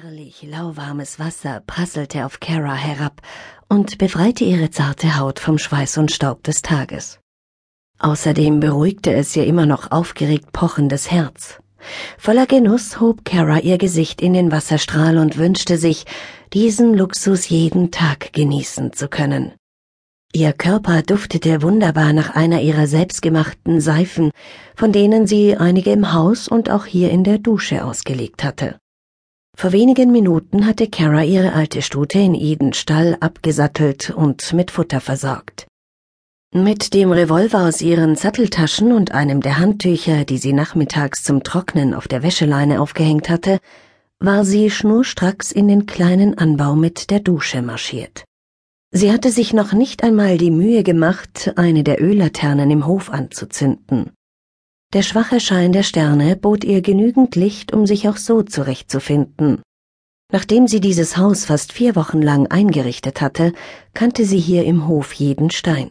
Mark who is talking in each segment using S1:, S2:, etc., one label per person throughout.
S1: Herrlich lauwarmes Wasser prasselte auf Kara herab und befreite ihre zarte Haut vom Schweiß und Staub des Tages. Außerdem beruhigte es ihr immer noch aufgeregt pochendes Herz. Voller Genuss hob Kara ihr Gesicht in den Wasserstrahl und wünschte sich, diesen Luxus jeden Tag genießen zu können. Ihr Körper duftete wunderbar nach einer ihrer selbstgemachten Seifen, von denen sie einige im Haus und auch hier in der Dusche ausgelegt hatte. Vor wenigen Minuten hatte Kara ihre alte Stute in Edens Stall abgesattelt und mit Futter versorgt. Mit dem Revolver aus ihren Satteltaschen und einem der Handtücher, die sie nachmittags zum Trocknen auf der Wäscheleine aufgehängt hatte, war sie schnurstracks in den kleinen Anbau mit der Dusche marschiert. Sie hatte sich noch nicht einmal die Mühe gemacht, eine der Öllaternen im Hof anzuzünden. Der schwache Schein der Sterne bot ihr genügend Licht, um sich auch so zurechtzufinden. Nachdem sie dieses Haus fast vier Wochen lang eingerichtet hatte, kannte sie hier im Hof jeden Stein.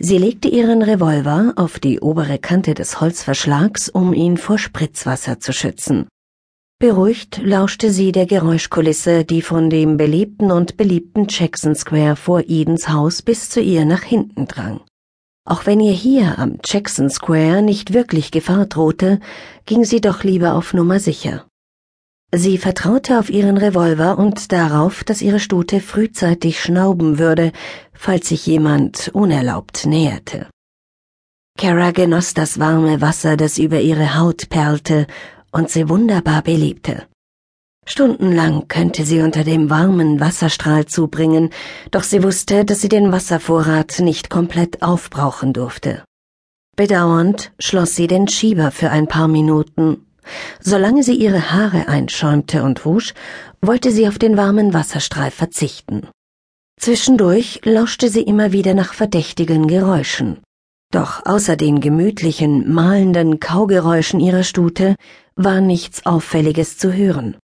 S1: Sie legte ihren Revolver auf die obere Kante des Holzverschlags, um ihn vor Spritzwasser zu schützen. Beruhigt lauschte sie der Geräuschkulisse, die von dem belebten und beliebten Jackson Square vor Edens Haus bis zu ihr nach hinten drang. Auch wenn ihr hier am Jackson Square nicht wirklich Gefahr drohte, ging sie doch lieber auf Nummer sicher. Sie vertraute auf ihren Revolver und darauf, dass ihre Stute frühzeitig schnauben würde, falls sich jemand unerlaubt näherte. Kara genoss das warme Wasser, das über ihre Haut perlte und sie wunderbar belebte. Stundenlang könnte sie unter dem warmen Wasserstrahl zubringen, doch sie wusste, dass sie den Wasservorrat nicht komplett aufbrauchen durfte. Bedauernd schloss sie den Schieber für ein paar Minuten. Solange sie ihre Haare einschäumte und wusch, wollte sie auf den warmen Wasserstrahl verzichten. Zwischendurch lauschte sie immer wieder nach verdächtigen Geräuschen. Doch außer den gemütlichen, malenden Kaugeräuschen ihrer Stute war nichts Auffälliges zu hören.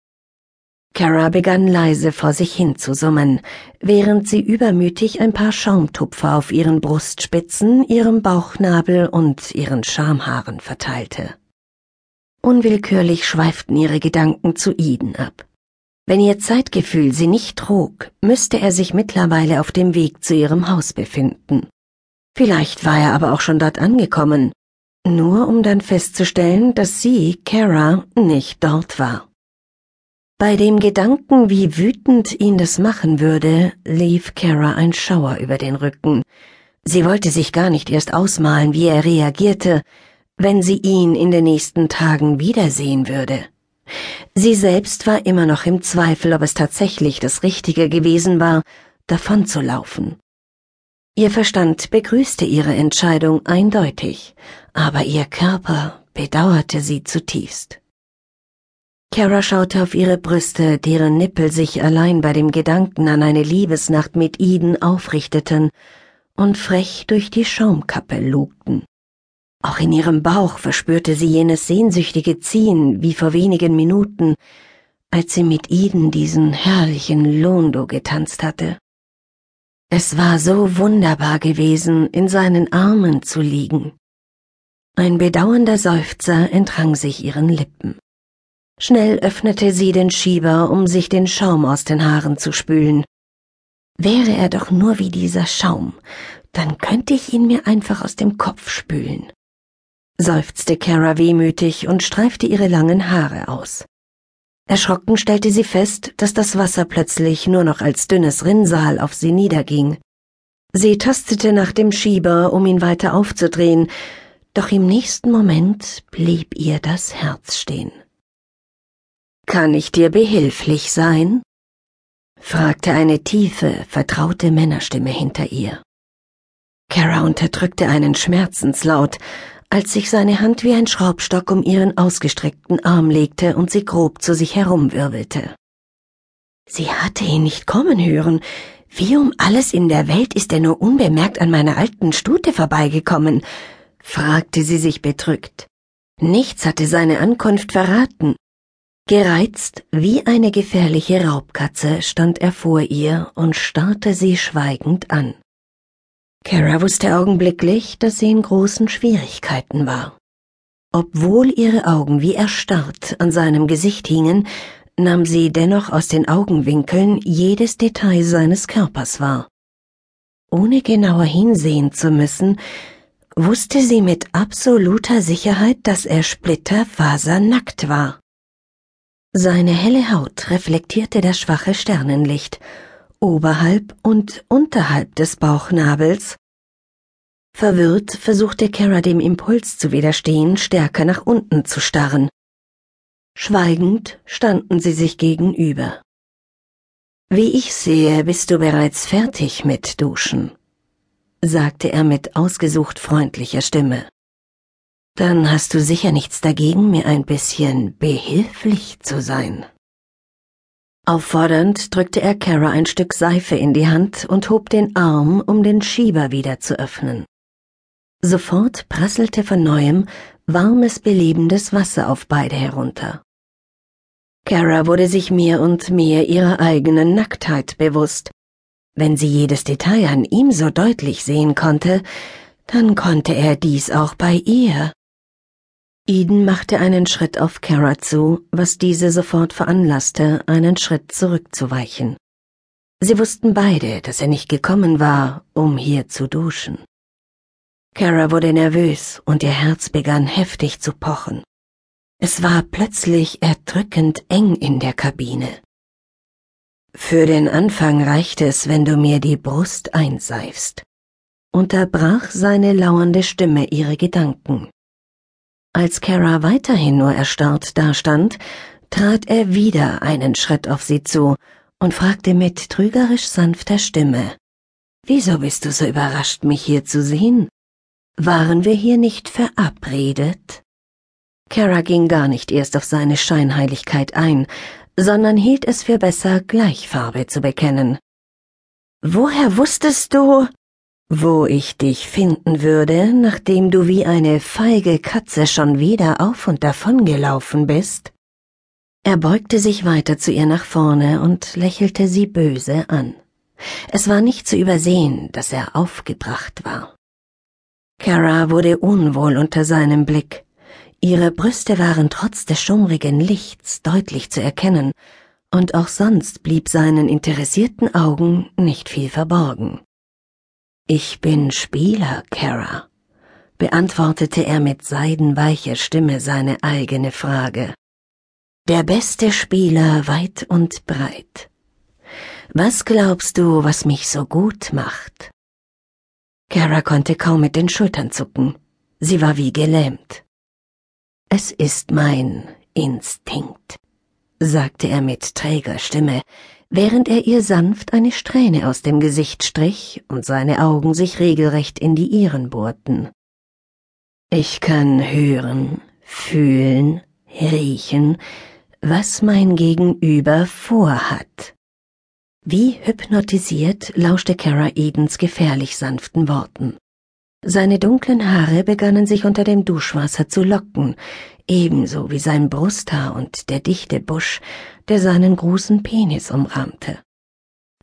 S1: Kara begann leise vor sich hin zu summen, während sie übermütig ein paar Schaumtupfer auf ihren Brustspitzen, ihrem Bauchnabel und ihren Schamhaaren verteilte. Unwillkürlich schweiften ihre Gedanken zu Eden ab. Wenn ihr Zeitgefühl sie nicht trug, müsste er sich mittlerweile auf dem Weg zu ihrem Haus befinden. Vielleicht war er aber auch schon dort angekommen, nur um dann festzustellen, dass sie, Kara, nicht dort war. Bei dem Gedanken, wie wütend ihn das machen würde, lief Kara ein Schauer über den Rücken. Sie wollte sich gar nicht erst ausmalen, wie er reagierte, wenn sie ihn in den nächsten Tagen wiedersehen würde. Sie selbst war immer noch im Zweifel, ob es tatsächlich das Richtige gewesen war, davonzulaufen. Ihr Verstand begrüßte ihre Entscheidung eindeutig, aber ihr Körper bedauerte sie zutiefst. Kara schaute auf ihre Brüste, deren Nippel sich allein bei dem Gedanken an eine Liebesnacht mit Eden aufrichteten und frech durch die Schaumkappe lugten. Auch in ihrem Bauch verspürte sie jenes sehnsüchtige Ziehen wie vor wenigen Minuten, als sie mit Eden diesen herrlichen Londo getanzt hatte. Es war so wunderbar gewesen, in seinen Armen zu liegen. Ein bedauernder Seufzer entrang sich ihren Lippen. Schnell öffnete sie den Schieber, um sich den Schaum aus den Haaren zu spülen. Wäre er doch nur wie dieser Schaum, dann könnte ich ihn mir einfach aus dem Kopf spülen, seufzte Kara wehmütig und streifte ihre langen Haare aus. Erschrocken stellte sie fest, dass das Wasser plötzlich nur noch als dünnes Rinnsal auf sie niederging. Sie tastete nach dem Schieber, um ihn weiter aufzudrehen, doch im nächsten Moment blieb ihr das Herz stehen. Kann ich dir behilflich sein? fragte eine tiefe, vertraute Männerstimme hinter ihr. Kara unterdrückte einen Schmerzenslaut, als sich seine Hand wie ein Schraubstock um ihren ausgestreckten Arm legte und sie grob zu sich herumwirbelte. Sie hatte ihn nicht kommen hören. Wie um alles in der Welt ist er nur unbemerkt an meiner alten Stute vorbeigekommen? fragte sie sich bedrückt. Nichts hatte seine Ankunft verraten. Gereizt wie eine gefährliche Raubkatze stand er vor ihr und starrte sie schweigend an. Kara wusste augenblicklich, dass sie in großen Schwierigkeiten war. Obwohl ihre Augen wie erstarrt an seinem Gesicht hingen, nahm sie dennoch aus den Augenwinkeln jedes Detail seines Körpers wahr. Ohne genauer hinsehen zu müssen, wusste sie mit absoluter Sicherheit, dass er splitterfasernackt war. Seine helle Haut reflektierte das schwache Sternenlicht, oberhalb und unterhalb des Bauchnabels. Verwirrt versuchte Kara dem Impuls zu widerstehen, stärker nach unten zu starren. Schweigend standen sie sich gegenüber. Wie ich sehe, bist du bereits fertig mit Duschen, sagte er mit ausgesucht freundlicher Stimme. Dann hast du sicher nichts dagegen, mir ein bisschen behilflich zu sein. Auffordernd drückte er Kara ein Stück Seife in die Hand und hob den Arm, um den Schieber wieder zu öffnen. Sofort prasselte von neuem warmes, belebendes Wasser auf beide herunter. Kara wurde sich mehr und mehr ihrer eigenen Nacktheit bewusst. Wenn sie jedes Detail an ihm so deutlich sehen konnte, dann konnte er dies auch bei ihr. Eden machte einen Schritt auf Kara zu, was diese sofort veranlasste, einen Schritt zurückzuweichen. Sie wussten beide, dass er nicht gekommen war, um hier zu duschen. Kara wurde nervös und ihr Herz begann heftig zu pochen. Es war plötzlich erdrückend eng in der Kabine. Für den Anfang reicht es, wenn du mir die Brust einseifst, unterbrach seine lauernde Stimme ihre Gedanken. Als Kara weiterhin nur erstarrt dastand, trat er wieder einen Schritt auf sie zu und fragte mit trügerisch sanfter Stimme Wieso bist du so überrascht, mich hier zu sehen? Waren wir hier nicht verabredet? Kara ging gar nicht erst auf seine Scheinheiligkeit ein, sondern hielt es für besser, Gleichfarbe zu bekennen. Woher wusstest du, wo ich dich finden würde, nachdem du wie eine feige Katze schon wieder auf und davon gelaufen bist? Er beugte sich weiter zu ihr nach vorne und lächelte sie böse an. Es war nicht zu übersehen, dass er aufgebracht war. Kara wurde unwohl unter seinem Blick. Ihre Brüste waren trotz des schummrigen Lichts deutlich zu erkennen, und auch sonst blieb seinen interessierten Augen nicht viel verborgen. Ich bin Spieler, Kara, beantwortete er mit seidenweicher Stimme seine eigene Frage. Der beste Spieler weit und breit. Was glaubst du, was mich so gut macht? Kara konnte kaum mit den Schultern zucken. Sie war wie gelähmt. Es ist mein Instinkt, sagte er mit träger Stimme, während er ihr sanft eine Strähne aus dem Gesicht strich und seine Augen sich regelrecht in die ihren bohrten. Ich kann hören, fühlen, riechen, was mein Gegenüber vorhat. Wie hypnotisiert lauschte Kara Edens gefährlich sanften Worten. Seine dunklen Haare begannen sich unter dem Duschwasser zu locken, ebenso wie sein Brusthaar und der dichte Busch, der seinen großen Penis umrahmte.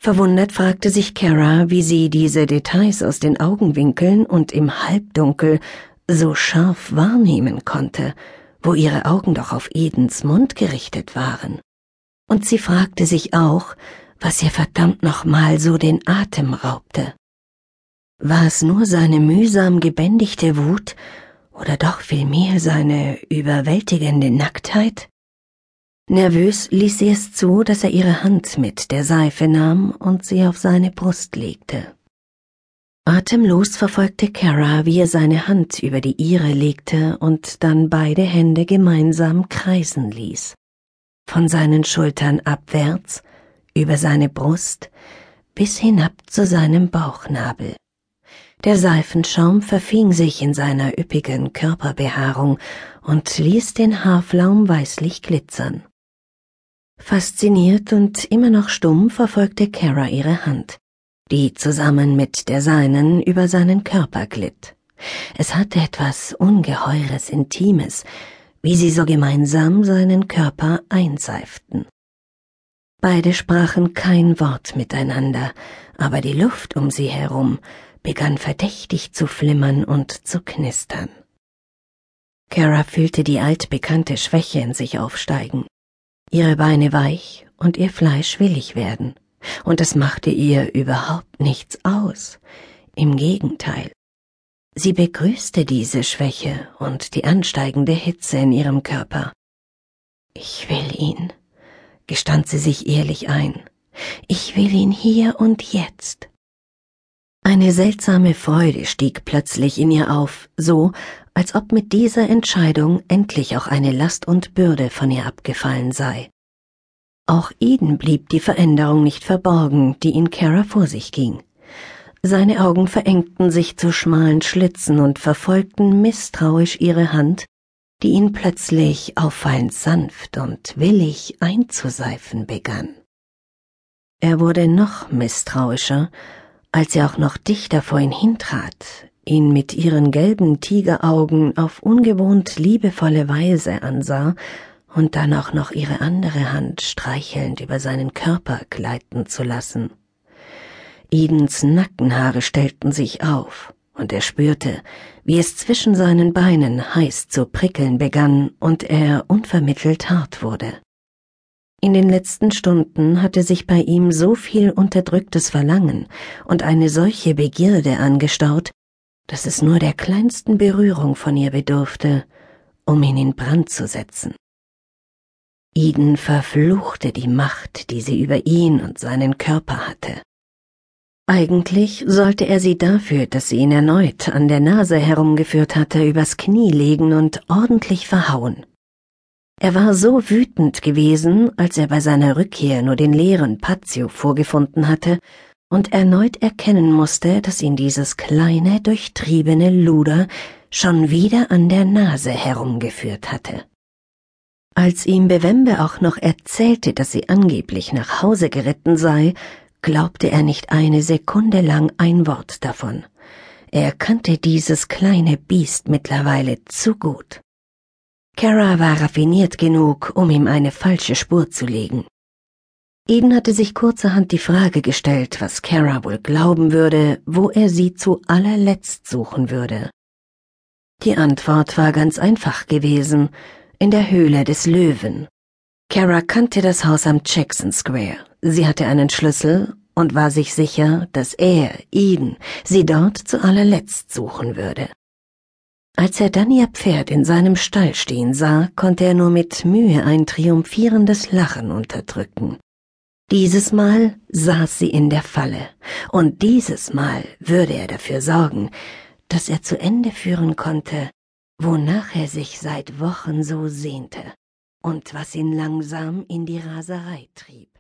S1: Verwundert fragte sich Kara, wie sie diese Details aus den Augenwinkeln und im Halbdunkel so scharf wahrnehmen konnte, wo ihre Augen doch auf Edens Mund gerichtet waren. Und sie fragte sich auch, was ihr verdammt nochmal so den Atem raubte. War es nur seine mühsam gebändigte Wut oder doch vielmehr seine überwältigende Nacktheit? Nervös ließ sie es zu, dass er ihre Hand mit der Seife nahm und sie auf seine Brust legte. Atemlos verfolgte Kara, wie er seine Hand über die ihre legte und dann beide Hände gemeinsam kreisen ließ. Von seinen Schultern abwärts, über seine Brust, bis hinab zu seinem Bauchnabel. Der Seifenschaum verfing sich in seiner üppigen Körperbehaarung und ließ den Haarflaum weißlich glitzern. Fasziniert und immer noch stumm verfolgte Kara ihre Hand, die zusammen mit der seinen über seinen Körper glitt. Es hatte etwas Ungeheures Intimes, wie sie so gemeinsam seinen Körper einseiften. Beide sprachen kein Wort miteinander, aber die Luft um sie herum begann verdächtig zu flimmern und zu knistern. Kara fühlte die altbekannte Schwäche in sich aufsteigen. Ihre Beine weich und ihr Fleisch willig werden, und es machte ihr überhaupt nichts aus. Im Gegenteil. Sie begrüßte diese Schwäche und die ansteigende Hitze in ihrem Körper. Ich will ihn, gestand sie sich ehrlich ein. Ich will ihn hier und jetzt. Eine seltsame Freude stieg plötzlich in ihr auf, so als ob mit dieser Entscheidung endlich auch eine Last und Bürde von ihr abgefallen sei. Auch Eden blieb die Veränderung nicht verborgen, die in Kara vor sich ging. Seine Augen verengten sich zu schmalen Schlitzen und verfolgten misstrauisch ihre Hand, die ihn plötzlich auffallend sanft und willig einzuseifen begann. Er wurde noch misstrauischer, als er auch noch dichter vor ihn hintrat, ihn mit ihren gelben Tigeraugen auf ungewohnt liebevolle Weise ansah und dann auch noch ihre andere Hand streichelnd über seinen Körper gleiten zu lassen. Edens Nackenhaare stellten sich auf, und er spürte, wie es zwischen seinen Beinen heiß zu prickeln begann und er unvermittelt hart wurde. In den letzten Stunden hatte sich bei ihm so viel unterdrücktes Verlangen und eine solche Begierde angestaut, dass es nur der kleinsten Berührung von ihr bedurfte, um ihn in Brand zu setzen. Eden verfluchte die Macht, die sie über ihn und seinen Körper hatte. Eigentlich sollte er sie dafür, dass sie ihn erneut an der Nase herumgeführt hatte, übers Knie legen und ordentlich verhauen. Er war so wütend gewesen, als er bei seiner Rückkehr nur den leeren Patio vorgefunden hatte und erneut erkennen musste, dass ihn dieses kleine, durchtriebene Luder schon wieder an der Nase herumgeführt hatte. Als ihm Bewembe auch noch erzählte, dass sie angeblich nach Hause geritten sei, glaubte er nicht eine Sekunde lang ein Wort davon. Er kannte dieses kleine Biest mittlerweile zu gut. Kara war raffiniert genug, um ihm eine falsche Spur zu legen. Eden hatte sich kurzerhand die Frage gestellt, was Kara wohl glauben würde, wo er sie zu allerletzt suchen würde. Die Antwort war ganz einfach gewesen, in der Höhle des Löwen. Kara kannte das Haus am Jackson Square. Sie hatte einen Schlüssel und war sich sicher, dass er, Eden, sie dort zu allerletzt suchen würde. Als er dann ihr Pferd in seinem Stall stehen sah, konnte er nur mit Mühe ein triumphierendes Lachen unterdrücken. Dieses Mal saß sie in der Falle, und dieses Mal würde er dafür sorgen, dass er zu Ende führen konnte, wonach er sich seit Wochen so sehnte und was ihn langsam in die Raserei trieb.